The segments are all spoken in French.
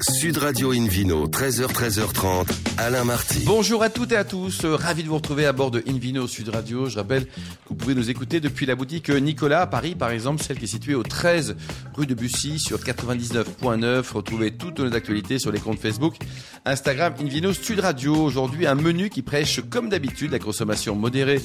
Sud Radio Invino, 13h, 13h30, Alain Marty. Bonjour à toutes et à tous, euh, ravi de vous retrouver à bord de Invino Sud Radio. Je rappelle que vous pouvez nous écouter depuis la boutique Nicolas à Paris, par exemple, celle qui est située au 13 rue de Bussy sur 99.9. Retrouvez toutes nos actualités sur les comptes Facebook, Instagram, Invino Sud Radio. Aujourd'hui, un menu qui prêche, comme d'habitude, la consommation modérée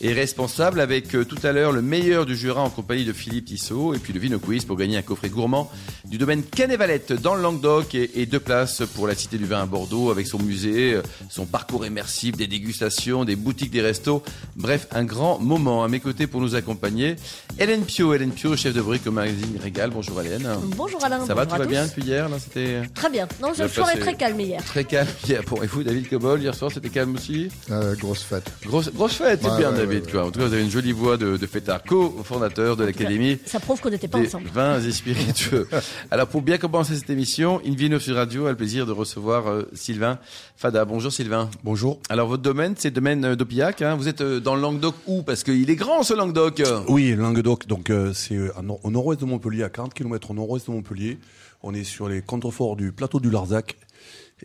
et responsable avec euh, tout à l'heure le meilleur du Jura en compagnie de Philippe Tissot et puis le Vino Quiz pour gagner un coffret gourmand du domaine Canet-Valette dans le Languedoc et, et deux places pour la Cité du Vin à Bordeaux avec son musée, euh, son parcours immersif, des dégustations, des boutiques, des restos. Bref, un grand moment à mes côtés pour nous accompagner. Hélène Pio, Hélène Pio, chef de brique au magazine Régal. Bonjour Hélène. Bonjour Alain. Ça va, tout va bien depuis hier là, C'était Très bien. Non, je soirée très calme hier. très calme hier. Bon, et vous, David Cobol, hier soir, c'était calme aussi? Euh, grosse fête. Grosse, grosse fête, c'est Ouais, bien ouais, David. ouais, quoi. En tout cas, vous avez une jolie voix de, de fêtard, co-fondateur de l'Académie Ça prouve qu'on n'était pas des ensemble. vins et spiritueux. Alors, pour bien commencer cette émission, Invino sur Radio a le plaisir de recevoir euh, Sylvain Fada. Bonjour Sylvain. Bonjour. Alors, votre domaine, c'est le domaine euh, d'Opiac. Hein. Vous êtes euh, dans le Languedoc où? Parce qu'il est grand ce Languedoc. Oui, Languedoc, donc c'est au nord-ouest de Montpellier, à 40 km au nord-ouest de Montpellier. On est sur les contreforts du plateau du Larzac.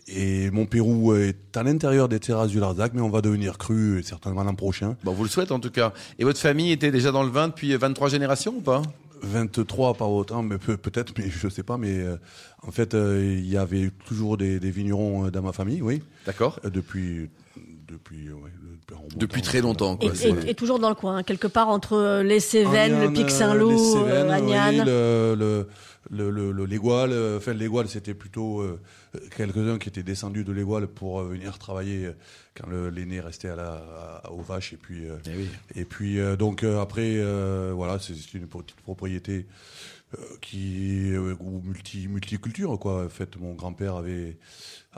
Et Montpérou est à l'intérieur des terrasses du Larzac, mais on va devenir cru certainement l'an prochain. Bon, vous le souhaitez en tout cas. Et votre famille était déjà dans le vin depuis 23 générations ou pas? 23 pas autant, mais peut- peut-être, mais je sais pas. Mais euh, en fait, euh, il y avait toujours des, des vignerons euh, dans ma famille, oui, D'accord euh, depuis depuis ouais, depuis, un bon Depuis temps. très longtemps, Et, quoi. et- et toujours dans le coin, hein, quelque part entre euh, les Cévennes, le Pic euh, Saint-Loup, les euh, Cévennes, Agnan. oui, le, le, le, le, le- l'Égual, euh, enfin l'Égual c'était plutôt euh, quelques-uns qui étaient descendus de l'Égual pour euh, venir travailler quand le, l'aîné restait à la, à- aux vaches et puis euh, Eh oui. et puis euh, donc euh, après euh, voilà c'est, c'est une petite propriété qui euh, ou multi multiculture quoi en fait mon grand-père avait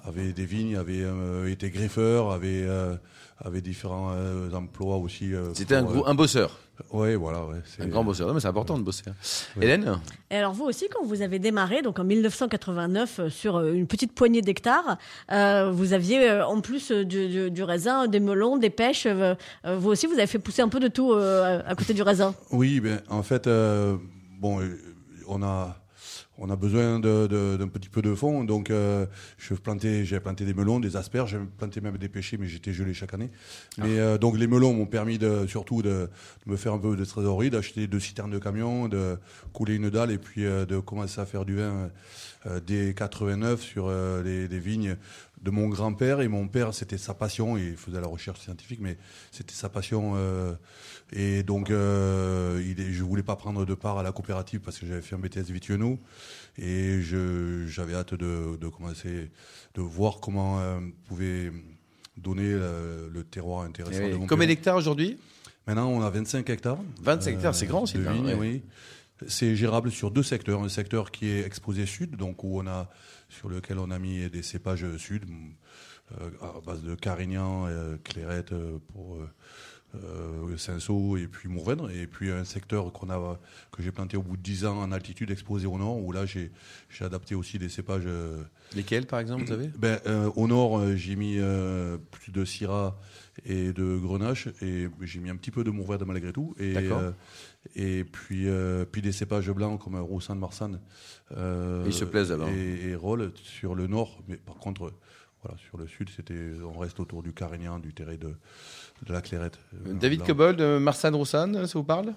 avait des vignes avait euh, été greffeur avait euh, avait différents euh, emplois aussi euh, C'était un, gros, euh, un bosseur, ouais voilà ouais un grand bosseur. Non, mais c'est important de bosser. hein. Hélène Et alors vous aussi, quand vous avez démarré, donc en 1989, euh, sur euh, une petite poignée d'hectares, euh, vous aviez euh, en plus euh, du, du- du raisin, des melons, des pêches. euh, euh, vous aussi, vous avez fait pousser un peu de tout euh, à côté du raisin? Oui, ben, en fait, euh, bon, euh, on a, on a besoin d'un petit peu de fond, donc euh, je plantais, j'ai planté des melons, des asperges, j'ai planté même des pêchers, mais j'étais gelé chaque année. Mais euh, donc les melons m'ont permis de, surtout de, de me faire un peu de trésorerie, d'acheter deux citernes de camion, de couler une dalle et puis euh, de commencer à faire du vin dès 89 sur les, les vignes de mon grand-père et mon père, c'était sa passion, il faisait la recherche scientifique, mais c'était sa passion. euh, et donc, euh, il est, je voulais pas prendre de part à la coopérative parce que j'avais fait un BTS Vitiono et je, j'avais hâte de, de commencer, de voir comment euh, pouvait donner euh, le terroir intéressant. Oui. de mon Combien d'hectares aujourd'hui? Maintenant, on a 25 hectares. 25 hectares, c'est grand, de Sylvain, vignes, ouais. oui. C'est gérable sur deux secteurs. Un secteur qui est exposé sud, donc où on a, sur lequel on a mis des cépages sud, euh, à base de Carignan, euh, Clairette euh, pour euh, Cinsault et puis Mourvèdre. Et puis un secteur qu'on a, que j'ai planté au bout de 10 ans en altitude, exposé au nord, où là j'ai j'ai adapté aussi des cépages. euh, Lesquels, par exemple, vous savez ben, euh, au nord, euh, j'ai mis plus de Syrah et de Grenache et j'ai mis un petit peu de Mourvèdre malgré tout. Et, et puis, puis des cépages blancs comme Roussan de Marsanne. Ils se plaisent, alors. Et, et Rolle sur le nord. Mais par contre, voilà, sur le sud, c'était, on reste autour du Carignan, du terrain de, de la Clairette. Euh, David. Cobold, euh, Marsan Roussan, ça vous parle?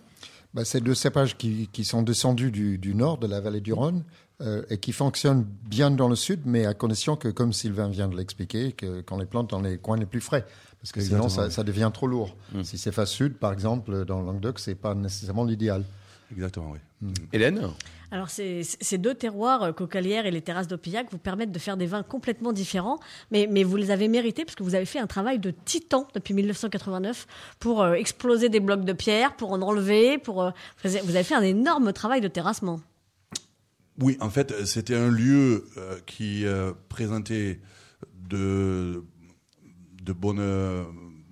Bah, c'est deux cépages qui, qui sont descendus du, du nord de la vallée du Rhône euh, et qui fonctionnent bien dans le sud, mais à condition que, comme Sylvain vient de l'expliquer, que- qu'on les plante dans les coins les plus frais. Parce que sinon, ça, ça devient trop lourd. Mm. Si c'est face sud, par exemple, dans le Languedoc, c'est pas nécessairement l'idéal. Exactement, oui. Hélène Alors ces, ces deux terroirs, euh, Cocalière et les terrasses d'Opillac, vous permettent de faire des vins complètement différents, mais, mais vous les avez mérités parce que vous avez fait un travail de titan depuis 1989 pour euh, exploser des blocs de pierre, pour en enlever, pour euh, vous avez fait un énorme travail de terrassement. Oui, en fait, c'était un lieu euh, qui euh, présentait de, de bonnes euh,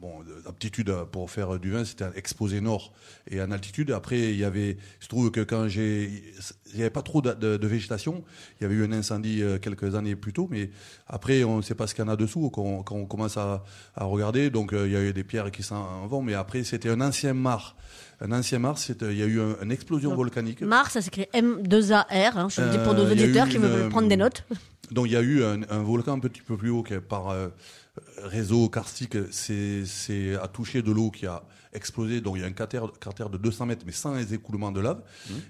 bon, aptitudes pour faire du vin. C'était exposé nord et en altitude. Après, il y avait, je trouve que quand j'ai, il n'y avait pas trop de, de- de végétation. Il y avait eu un incendie euh, quelques années plus tôt, mais après, on ne sait pas ce qu'il y en a dessous quand on, quand on commence à, à regarder. Donc, euh, il y a eu des pierres qui s'en vont, mais après, c'était un ancien mar. Un ancien mar, c'était- il y a eu un- une explosion Donc, volcanique. Mars, ça s'écrit M2AR, hein, je le dis pour nos Euh, auditeurs eu qui veulent prendre des notes. Donc il y a eu un, un volcan un petit peu plus haut qui, par euh, réseau karstique, c'est, a touché de l'eau qui a explosé. Donc il y a un cratère, cratère de 200 mètres, mais sans les écoulements de lave.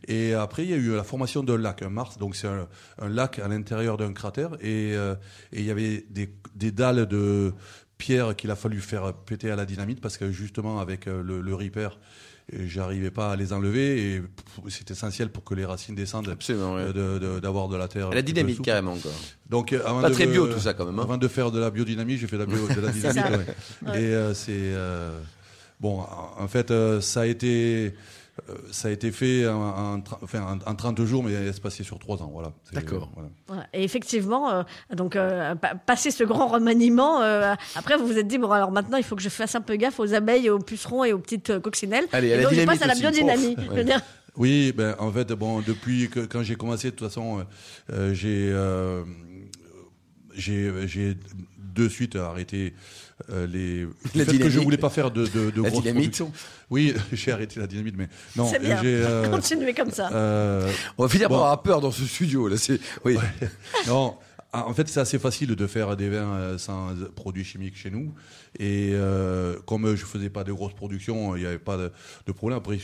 Et après il y a eu la formation d'un lac, un mars. Donc c'est un, un lac à l'intérieur d'un cratère. Et, euh, et il y avait des, des dalles de pierre qu'il a fallu faire péter à la dynamite parce que justement avec euh, le, le j'arrivais pas à les enlever et c'est essentiel pour que les racines descendent Absolument, ouais. de- de- d'avoir de, la terre. La souple. carrément, quoi. Donc, euh, avant Pas de très bio, tout ça, quand même, hein. Avant de faire de la biodynamie, j'ai fait de la, bio- de la ouais. Et euh, c'est euh, bon. en- En fait, euh, ça a été euh, ça a été fait en, en, tra- enfin, en, en 30 jours, mais espacé sur 3 ans. Voilà. D'accord. voilà. Voilà. Et effectivement, euh, donc euh, passé ce grand remaniement, euh, après vous vous êtes dit bon alors maintenant il faut que je fasse un peu gaffe aux abeilles, aux pucerons et aux petites euh, coccinelles. Allez, et donc je passe à la biodynamie. Dire, Oui, ben en fait, bon, depuis que quand j'ai commencé, de toute façon, euh, euh, j'ai euh, j'ai j'ai de suite arrêté euh, les le fait que je voulais pas faire de de, de La grosses dynamite. productions. Oui, j'ai arrêté la dynamite, mais non, C'est bien. j'ai euh, continuez comme ça. euh, On va finir par avoir peur dans ce studio, là. C'est, oui. non, en fait, c'est assez facile de faire des vins euh, sans produits chimiques chez nous. Et euh, comme je faisais pas de grosses productions, il n'y avait pas de, de problème. Après,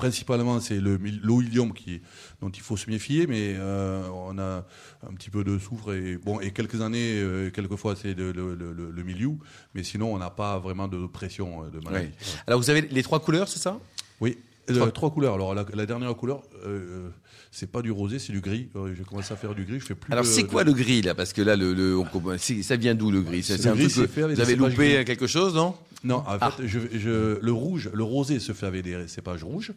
principalement, c'est l'oïlium qui dont il faut se méfier, mais euh, on a un petit peu de soufre et bon et quelques années, euh, quelquefois c'est le, le, le, le milieu, mais sinon on n'a pas vraiment de pression euh, de maladie. Ouais. Alors, vous avez les trois couleurs, c'est ça? Oui. Trois- trois couleurs. Alors la, la dernière couleur, euh, c'est pas du rosé, c'est du gris. Euh, J'ai commencé à faire du gris. Je fais plus. Alors, c'est de- quoi le gris, là? Parce que là, le, le, on comprend- c'est- ça vient d'où, le gris? C'est un truc que vous avez loupé gris. quelque chose, non? Non, en Ah. fait, je, je- le rouge, le rosé se fait avec des cépages rouges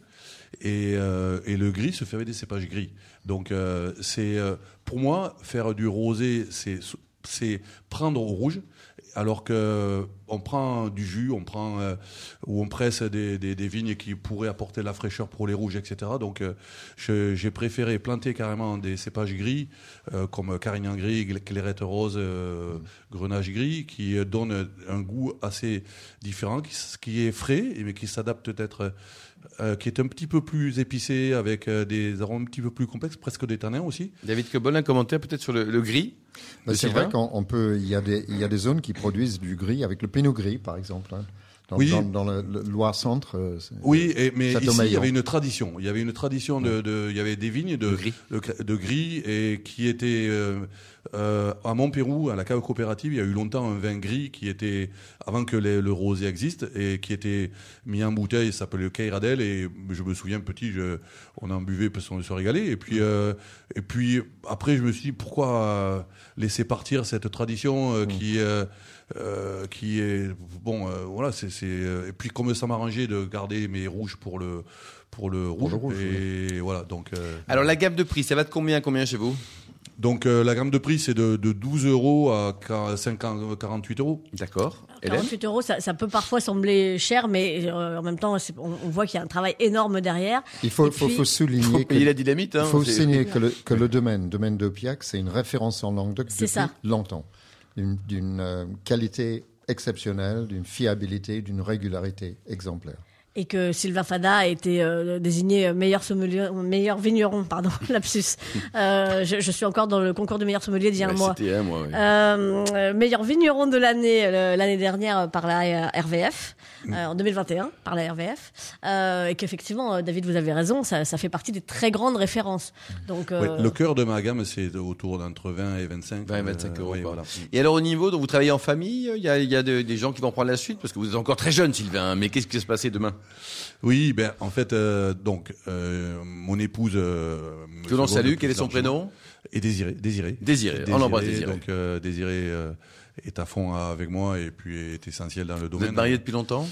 et, euh, et le gris se fait avec des cépages gris. Donc, euh, c'est pour moi faire du rosé, c'est c'est prendre au rouge, alors que on prend du jus, on prend euh, ou on presse des, des, vignes qui pourraient apporter la fraîcheur pour les rouges, etc. Donc, euh, j'ai préféré planter carrément des cépages gris euh, comme Carignan gris, Clairette rose, euh, Grenache gris, qui euh, donnent un goût assez différent, qui, qui est frais, mais qui s'adapte peut-être, euh, qui est un petit peu plus épicé, avec euh, des arômes un petit peu plus complexes, presque des tanins aussi. David Cobol, un commentaire peut-être sur le, le gris c'est vrai qu'on on peut. Il y, a des, il y a des zones qui produisent du gris avec le pinot gris, par exemple. hein. Dans, Oui. dans, dans le, le Loire-Centre. euh, Oui, et, mais ici, il y avait une tradition. Il y avait une tradition de, de- il y avait des vignes de, De gris. de, gr- de gris et qui étaient euh, euh, à Montpérou, à la cave coopérative. Il y a eu longtemps un vin gris qui était avant que les- le rosé existe et qui était mis en bouteille. Ça s'appelait le Keiradel et je me souviens petit, je, on en buvait parce qu'on se régalait. Et puis, euh, et puis après, je me suis dit pourquoi euh, laisser partir cette tradition euh, qui euh, euh, qui est bon euh, voilà c'est euh, et puis comme ça m'arrangeait de garder mes rouges pour le pour le rouge, le rouge, et voilà donc euh, Alors, la gamme de prix, ça va de combien à combien chez vous? Donc euh, la gamme de prix c'est de, de 12 euros à 50 48 euros D'accord. Hélène 48 euros, ça, ça peut parfois sembler cher, mais euh, en même temps, on, on voit qu'il y a un travail énorme derrière. Il faut, Et faut, puis- faut souligner Faut que. payer la dynamite. Hein, Il faut souligner que le, que le domaine, domaine d'Opiac, c'est une référence en Languedoc depuis ça. longtemps. D'une euh, qualité exceptionnelle, d'une fiabilité, d'une régularité exemplaire. Et que Sylvain Fada a été euh, désigné meilleur sommelier, meilleur vigneron, pardon, lapsus. Euh, je, je suis encore dans le concours du meilleur sommelier d'il y a un mois. C'était un mois, ouais. Euh, euh, meilleur vigneron de l'année euh, l'année dernière par la euh, RVF, euh, en 2021 par la RVF, euh, et qu'effectivement, euh, David, vous avez raison, ça, ça fait partie des très grandes références. Donc, euh, Ouais, le cœur de ma gamme c'est autour d'entre 20 et 25 20 et 25 euh, euros. voilà. Et alors au niveau, donc vous travaillez en famille, il y a, il y a de- des gens qui vont prendre la suite parce que vous êtes encore très jeune, Sylvain. hein, Mais qu'est-ce qui va se passer demain? Oui ben en fait euh, donc euh, mon épouse euh, Que l'on salue. Quel est son prénom? Et Désiré Désiré Désiré. On l'embrasse, Désiré. donc euh, Désiré est à fond avec moi et puis est essentiel dans le Vous domaine êtes mariés depuis longtemps?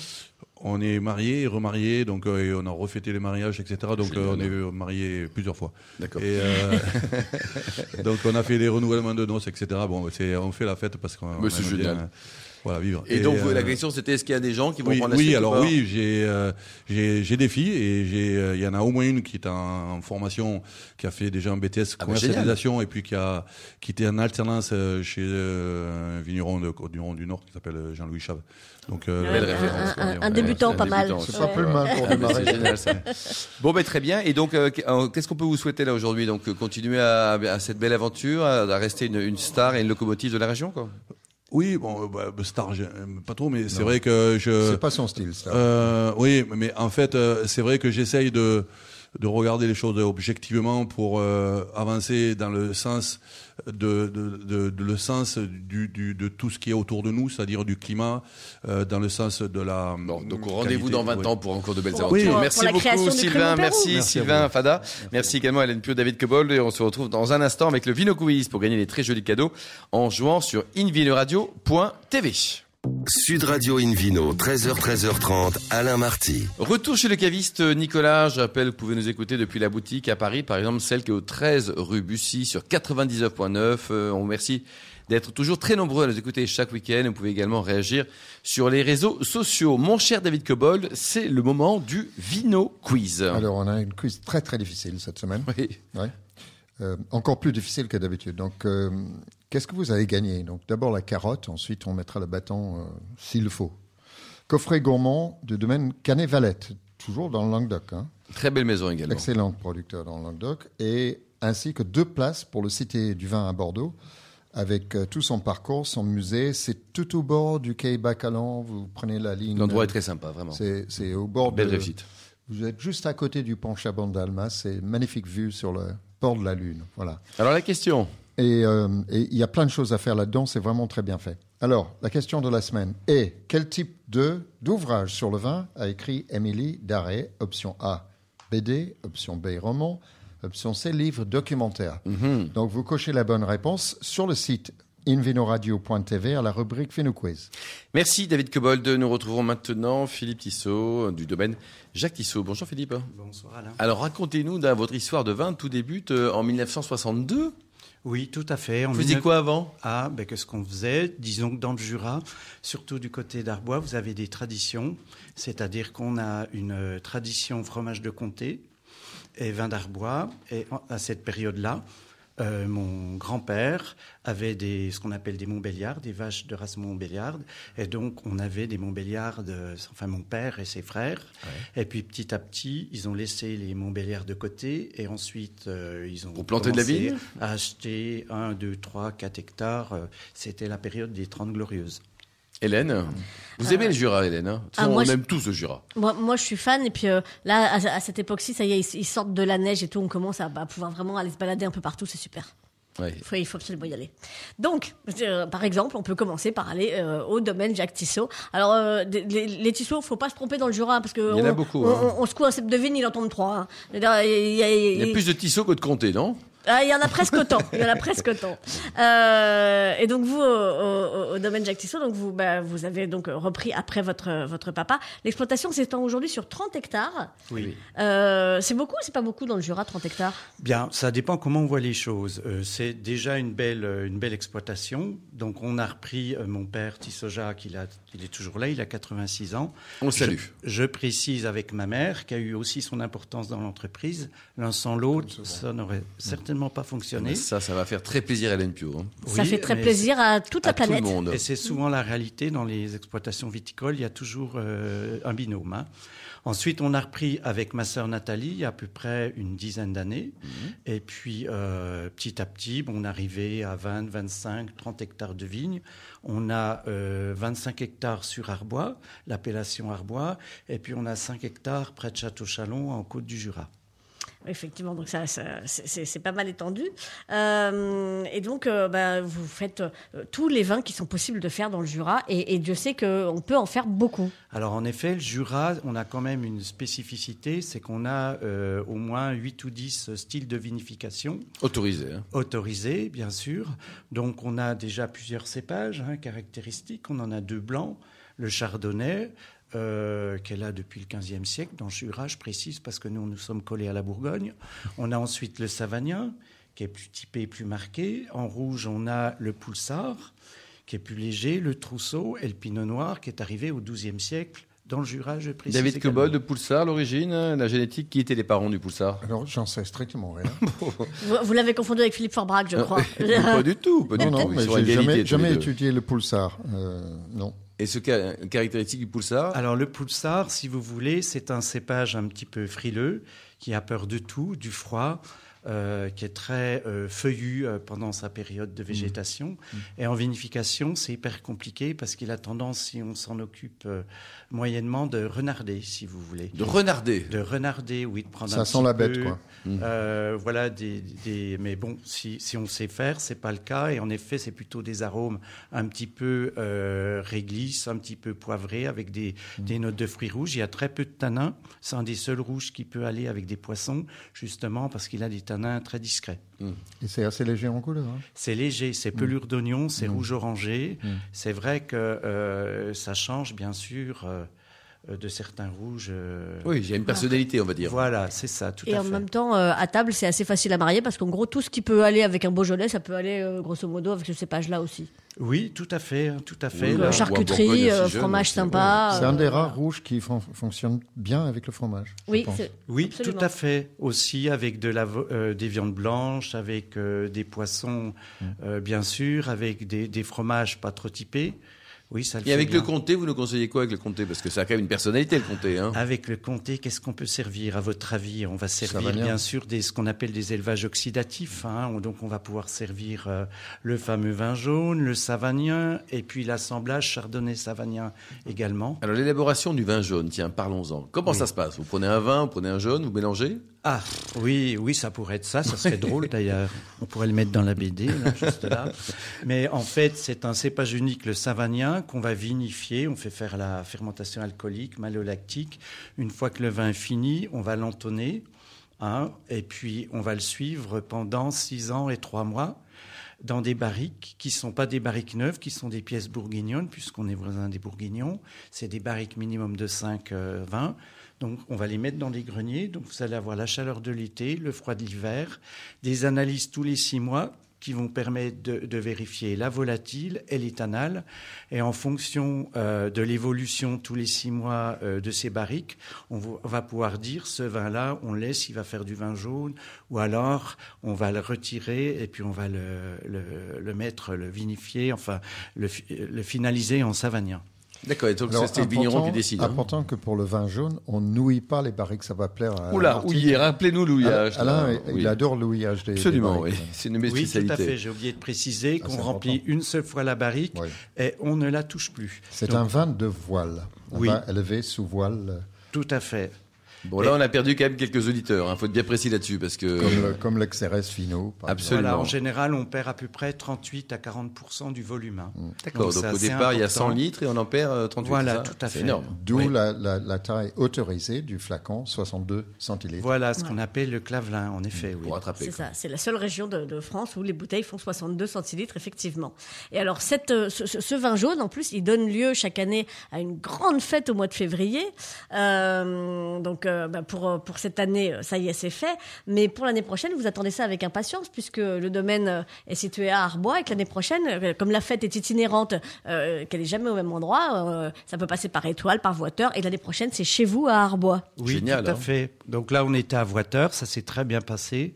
On est mariés et remariés, donc euh, et on a refêté les mariages, etc. Donc euh, on est mariés plusieurs fois. D'accord. Euh, donc on a fait des renouvellements de noces, etc. Bon, on fait la fête parce qu'on c'est bien, génial. euh, voilà vivre. Et, donc vous- euh, la question c'était est-ce qu'il y a des gens qui vont oui, prendre la oui, alors oui, j'ai euh, j'ai des filles et j'ai euh, il y en a au moins une qui est en, en formation, qui a fait déjà un BTS Ah bah, commercialisation région et puis qui a qui était en alternance chez un vigneron de du Nord qui s'appelle euh, Jean-Louis Chave. Donc euh, référence, un- ouais, un débutant pas mal. débutant, C'est ça. pas plus mal pour Ouais, démarrer. C'est génial ça. Bon, ben très bien. Et donc, euh, euh, qu'est-ce qu'on peut vous souhaiter là aujourd'hui? Donc, euh, continuer à, à cette belle aventure, à, rester une, une star et une locomotive de la région, quoi? oui, bon, euh, bah, Star, pas trop, mais c'est vrai que je. C'est pas son style, ça. Euh, oui, mais en fait, euh, c'est vrai que j'essaye de de regarder les choses objectivement pour euh, avancer dans le sens de, de, de, de le sens du, du, de tout ce qui est autour de nous, c'est-à-dire du climat, euh, dans le sens de la. Bon, donc rendez-vous dans 20 oui. ans pour encore de belles aventures. pour- merci pour beaucoup Sylvain, merci, Sylvain. Fada, merci également à Hélène Pio, David Cobold et on se retrouve dans un instant avec le Vino Quiz pour gagner des très jolis cadeaux en jouant sur invinoradio.tv. Sud Radio Invino, 13h, 13h30, Alain Marty. Retour chez le caviste Nicolas. Je rappelle que vous pouvez nous écouter depuis la boutique à Paris, par exemple celle qui est au 13 rue Bussy sur 99.9. Euh, on vous remercie d'être toujours très nombreux à nous écouter chaque week-end. Vous pouvez également réagir sur les réseaux sociaux. Mon cher David Cobold, c'est le moment du Vino Quiz. Alors, on a une quiz très très difficile cette semaine. Oui. Ouais. Euh, encore plus difficile que d'habitude. Donc, euh, qu'est-ce que vous avez gagné? Donc, d'abord la carotte, ensuite on mettra le bâton euh, s'il faut. Coffret gourmand du domaine Canet-Valette, toujours dans le Languedoc. Hein. Très belle maison également. Excellent producteur dans le Languedoc. Et ainsi que deux places pour le Cité du Vin à Bordeaux, avec euh, tout son parcours, son musée. C'est tout au bord du quai Bacalan. Vous prenez la ligne. L'endroit est très sympa, vraiment. C'est au bord Belle de. réussite. Vous êtes juste à côté du pont Chabon d'Alma. C'est une magnifique vue sur le port de la Lune. Voilà. Alors la question. Et euh, et il y a plein de choses à faire là-dedans, c'est vraiment très bien fait. Alors, la question de la semaine est quel type de d'ouvrage sur le vin a écrit Émilie Daré Option A, BD. Option B, roman. Option C, livre documentaire? Donc, vous cochez la bonne réponse sur le site invinoradio.tv à la rubrique Vino Quiz. Merci David Cobold. Nous retrouvons maintenant Philippe Tissot du domaine Jacques Tissot. Bonjour Philippe. Bonsoir Alain. Alors racontez-nous dans votre histoire de vin. Tout débute euh, en 1962. Oui, tout à fait. En Vous faisiez 19 quoi avant? Ah, ben, qu'est-ce qu'on faisait? Disons que dans le Jura, surtout du côté d'Arbois, vous avez des traditions. C'est-à-dire qu'on a une euh, tradition fromage de comté et vin d'Arbois. Et à cette période-là, euh, mon grand-père avait des, ce qu'on appelle des Montbéliards, des vaches de race Montbéliard. Et donc, on avait des Montbéliards, de- enfin mon père et ses frères. Et puis, petit à petit, ils ont laissé les Montbéliards de côté. Et ensuite, euh, ils ont Pour planter de la vigne? à acheter 1, 2, 3, 4 hectares. Euh, C'était la période des 30 glorieuses. Hélène, vous aimez le Jura, Hélène hein? Ah, On moi, je- aime tous le Jura. Moi, moi, je suis fan. Et puis euh, là, à, à cette époque-ci, ça y est, ils, ils sortent de la neige et tout. On commence à bah, pouvoir vraiment aller se balader un peu partout. C'est super. Ouais. Il faut, il faut absolument y aller. Donc, euh, par exemple, on peut commencer par aller euh, au domaine Jacques Tissot. Alors, euh, les, les Tissot, faut pas se tromper dans le Jura parce que Il y en a on, beaucoup, On, hein. on- on secoue un cep de vigne, il en tombe trois. hein. Il y a- il y a- Il y a plus de Tissot que de Comté, non? Ah, il y en a presque autant. Il y en a presque autant. Euh, et donc vous, au, au- au domaine Jacques Tissot, donc vous, bah, vous avez donc repris après votre votre papa. L'exploitation s'étend aujourd'hui sur 30 hectares. Oui. Euh, c'est beaucoup, ou c'est pas beaucoup dans le Jura, 30 hectares? Bien, ça dépend comment on voit les choses. Euh, c'est déjà une belle, une belle exploitation. Donc, on a repris euh, mon père Tissoja, qui a, il est toujours là, il a 86 ans. On le salue. Je, je précise avec ma mère, qui a eu aussi son importance dans l'entreprise. L'un sans l'autre, ça n'aurait certainement pas fonctionné. Ça, ça va faire très plaisir à Hélène Pio. hein. Ça fait très plaisir à toute À la tout le planète. monde. Et c'est souvent la réalité dans les exploitations viticoles, il y a toujours euh, un binôme. hein. Ensuite, on a repris avec ma sœur Nathalie il y a à peu près une dizaine d'années. Et puis, euh, petit à petit, bon, on est arrivé à 20, 25, 30 hectares de vignes. On a euh, 25 hectares sur Arbois, l'appellation Arbois. Et puis, on a 5 hectares près de Château-Chalon, en Côte du Jura. Effectivement, donc ça, ça- c'est- pas mal étendu. Euh, et donc, euh, bah, vous faites euh, tous les vins qui sont possibles de faire dans le Jura, et, et Dieu sait qu'on peut en faire beaucoup. Alors en effet, le Jura, on a quand même une spécificité, c'est qu'on a euh, au moins 8 ou 10 styles de vinification Autorisé. hein. autorisés, bien sûr. Donc on a déjà plusieurs cépages hein, caractéristiques. On en a deux blancs, le chardonnay, euh, est là depuis le XVe siècle, dans le Jura, je précise, parce que nous, nous sommes collés à la Bourgogne. On a ensuite le savagnin, qui est plus typé, plus marqué. En rouge, on a le poulsard, qui est plus léger, le trousseau et le pinot noir, qui est arrivé au XIIe siècle dans le Jura, je précise. David. Cobol de Poulsard, l'origine, la génétique, qui étaient les parents du Poulsard Alors, j'en sais strictement rien. Vous, vous l'avez confondu avec Philippe Forbrac, je crois. Pas du tout, pas du non, non, tout. Mais j'ai jamais, jamais étudié le pulsar. Euh, non. Et ce ca- caractéristique du Poulsard Alors le Poulsard, si vous voulez, c'est un cépage un petit peu frileux qui a peur de tout, du froid, euh, qui est très euh, feuillu euh, pendant sa période de végétation. Et en vinification, c'est hyper compliqué parce qu'il a tendance, si on s'en occupe euh, moyennement, de renarder, si vous voulez. De renarder. De renarder, oui, de prendre Ça un sent petit la bête, peu, quoi. euh, voilà, des, des- mais bon, si, si on sait faire, c'est pas le cas. Et en effet, c'est plutôt des arômes un petit peu euh, réglisse, un petit peu poivrés, avec des, des notes de fruits rouges. Il y a très peu de tanins. C'est un des seuls rouges qui peut aller avec des poissons, justement parce qu'il a des tanins très discrets. Et c'est assez léger en couleur. hein. C'est léger, c'est pelure d'oignon, c'est rouge-orangé. Mm. C'est vrai que euh, ça change, bien sûr, euh, de certains rouges. euh, Oui, j'ai une personnalité, on va dire. Voilà, c'est ça, tout Et à en fait. même temps, euh, à table, c'est assez facile à marier parce qu'en gros, tout ce qui peut aller avec un Beaujolais, ça peut aller euh, grosso modo avec ce cépage-là aussi. Oui, tout à fait, tout à fait. Oui, euh, charcuterie, euh, fromage aussi, sympa. C'est un euh, des rares rouges qui fon- fonctionne bien avec le fromage. je Oui, pense. c'est- Oui, Absolument. tout à fait. Aussi avec de la, euh, des viandes blanches, avec euh, des poissons, Mm. euh, bien sûr, avec des, des fromages pas trop typés. Oui, ça le Et avec le comté, vous nous conseillez quoi avec le comté? Parce que ça a quand même une personnalité, le comté. Hein. Avec le comté, qu'est-ce qu'on peut servir à votre avis? On va servir bien sûr des, ce qu'on appelle des élevages oxydatifs. hein. On- Donc on va pouvoir servir euh, le fameux vin jaune, le savagnin, et puis l'assemblage chardonnay-savagnin également. Alors l'élaboration du vin jaune, tiens, parlons-en. Comment ça se passe? Vous prenez un vin, vous prenez un jaune, vous mélangez? Ah, oui, oui, ça pourrait être ça. Ça serait drôle d'ailleurs. On pourrait le mettre dans la BD, là, juste là. Mais en fait, c'est un cépage unique, le savagnin, qu'on va vinifier. On fait faire la fermentation alcoolique, malolactique. Une fois que le vin est fini, on va l'entonner. hein, et puis, on va le suivre pendant six ans et trois mois dans des barriques qui sont pas des barriques neuves, qui sont des pièces bourguignonnes, puisqu'on est voisin des bourguignons. C'est des barriques minimum de 5 euh, vins. Donc, on va les mettre dans les greniers. Donc, vous allez avoir la chaleur de l'été, le froid de l'hiver, des analyses tous les six mois qui vont permettre de, vérifier la volatile et l'éthanal. Et en fonction euh, de l'évolution tous les six mois euh, de ces barriques, on va pouvoir dire ce vin-là, on laisse, il va faire du vin jaune, ou alors on va le retirer et puis on va le, mettre, le vinifier, enfin le, le finaliser en savagnin. D'accord, et donc Alors, c'est le vigneron qui décide. hein. Important que pour le vin jaune, on nouille pas les barriques, ça va plaire à. Oula, Martine. ouillé, rappelez-nous l'ouillage. Alain, là. il Oui. adore l'ouillage des. Absolument, des oui. C'est une mes Oui, tout à fait. J'ai oublié de préciser Ah, qu'on remplit important. une seule fois la barrique Oui. et on ne la touche plus. C'est un vin de voile. Un Oui. vin élevé sous voile, Tout à fait. Bon, là, on a perdu quand même quelques auditeurs. Il faut être bien précis là-dessus parce que. comme, le- comme l'XRS Fino. par Absolument. Voilà, en général, on perd à peu près 38 à 40% du volume. hein. D'accord, donc, au départ, il y a 100 important. litres et on en perd euh, 38. Voilà, c'est ça tout à fait. énorme. D'où Oui. la, la- la taille autorisée du flacon, 62 centilitres. Voilà ce qu'on appelle le clavelin, en effet. Oui. Pour rattraper. C'est ça, c'est la seule région de, de France où les bouteilles font 62 centilitres, effectivement. Et alors, cette, euh, ce, ce- ce vin jaune, en plus, il donne lieu chaque année à une grande fête au mois de février. Euh, donc, euh, bah, pour, euh, pour cette année, euh, ça y est, c'est fait. Mais pour l'année prochaine, vous attendez ça avec impatience, puisque le domaine est situé à Arbois et que l'année prochaine, comme la fête est itinérante, euh, qu'elle est jamais au même endroit, euh, ça peut passer par étoile, par voiture. Et l'année prochaine, c'est chez vous à Arbois. Oui, Génial, tout à hein. fait. Donc là, on était à Voiteur, ça s'est très bien passé.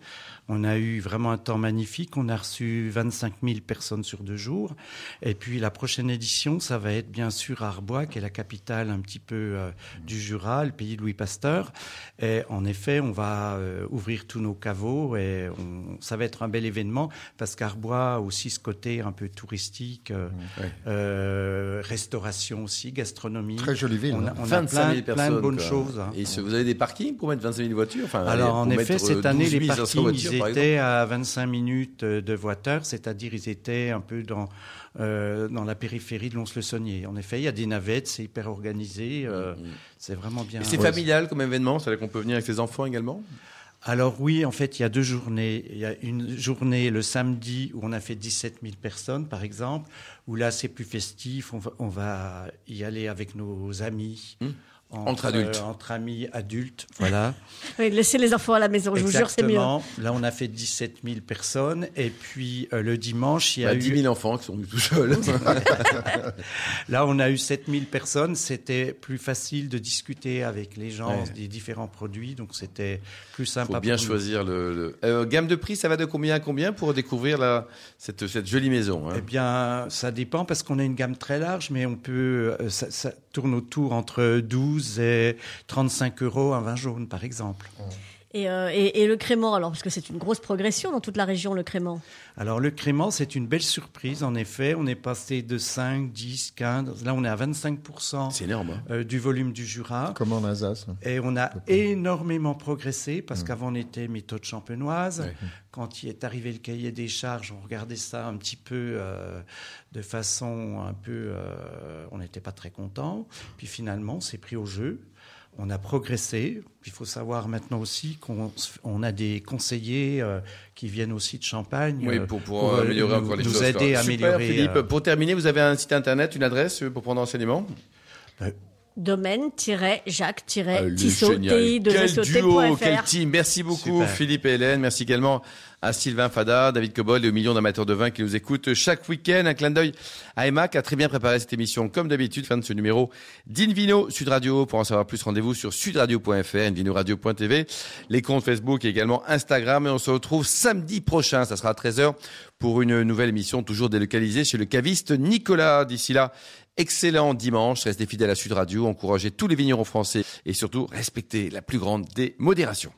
On a eu vraiment un temps magnifique. On a reçu 25 000 personnes sur deux jours. Et puis la prochaine édition, ça va être bien sûr à Arbois, qui est la capitale un petit peu euh, du Jura, le pays de Louis Pasteur. Et en effet, on va euh, ouvrir tous nos caveaux et on- ça va être un bel événement parce qu'Arbois a aussi ce côté un peu touristique, euh, Ouais. euh, restauration aussi, gastronomie. Très jolie ville. On a, hein. on a 25 000 plein, personnes. plein de bonnes quoi. choses. hein. Et ce- vous avez des parkings pour mettre 25 000 voitures? Enfin, Alors en effet, cette année, 12 les 500 parkings, étaient à 25 minutes de voiture, c'est-à-dire ils étaient un peu dans, euh, dans la périphérie de Lons-le-Saunier. En effet, il y a des navettes, c'est hyper organisé, euh, c'est vraiment bien. C'est familial comme événement, c'est là qu'on peut venir avec ses enfants également? Alors oui, en fait, il y a deux journées. Il y a une journée le samedi où on a fait 17 000 personnes, par exemple, où là c'est plus festif, on va, on va y aller avec nos amis. Mmh. Entre adultes. euh, entre amis adultes, voilà. Oui, laissez les enfants à la maison, je vous jure, c'est mieux. Exactement. Là, on a fait 17 000 personnes. Et puis, euh, le dimanche, il y a Bah, eu... 10 000 enfants qui sont venus tout seuls. Là, on a eu 7 000 personnes. C'était plus facile de discuter avec les gens Ouais. des différents produits. Donc, c'était plus Il sympa. faut bien pour nous. choisir le. le- Euh, gamme de prix, ça va de combien à combien pour découvrir la, cette, cette jolie maison hein? Eh bien, ça dépend parce qu'on a une gamme très large, mais on peut, euh, ça, ça tourne autour entre 12 et 35 euros un vin jaune, par exemple. Et, euh, et, et le crément, alors, parce que c'est une grosse progression dans toute la région, le crément. Alors, le crément, c'est une belle surprise. En effet, on est passé de 5, 10, 15. Là, on est à 25% C'est énorme. hein. euh, du volume du Jura. Comme en Alsace. hein. Et on a énormément progressé parce qu'avant on était méthode champenoise. Ouais. Quand il est arrivé le cahier des charges, on regardait ça un petit peu euh, de façon un peu. euh, on n'était pas très content. Puis finalement, on s'est pris au jeu. On a progressé. Il faut savoir maintenant aussi qu'on a des conseillers euh, qui viennent aussi de Champagne Oui, euh, pour pouvoir euh, améliorer nous, encore les nous choses. aider à Super, améliorer. Philippe, euh, pour terminer, vous avez un site internet, une adresse pour prendre renseignement domaine-jacques-tissot, Ah, Quel duo, quel TI2SOT.fr. team. Merci beaucoup Super. Philippe et Hélène. Merci également à Sylvain Fada, David Cobol et aux millions d'amateurs de vin qui nous écoutent chaque week-end. Un clin d'œil à Emma qui a très bien préparé cette émission comme d'habitude. Fin de ce numéro d'Invino Sud Radio. Pour en savoir plus, rendez-vous sur sudradio.fr, invinoradio.tv, les comptes Facebook et également Instagram. Et on se retrouve samedi prochain. Ça sera à 13h pour une nouvelle émission toujours délocalisée chez le caviste Nicolas. D'ici là, excellent dimanche. Restez fidèles à Sud Radio. Encouragez tous les vignerons français et surtout respectez la plus grande des modérations.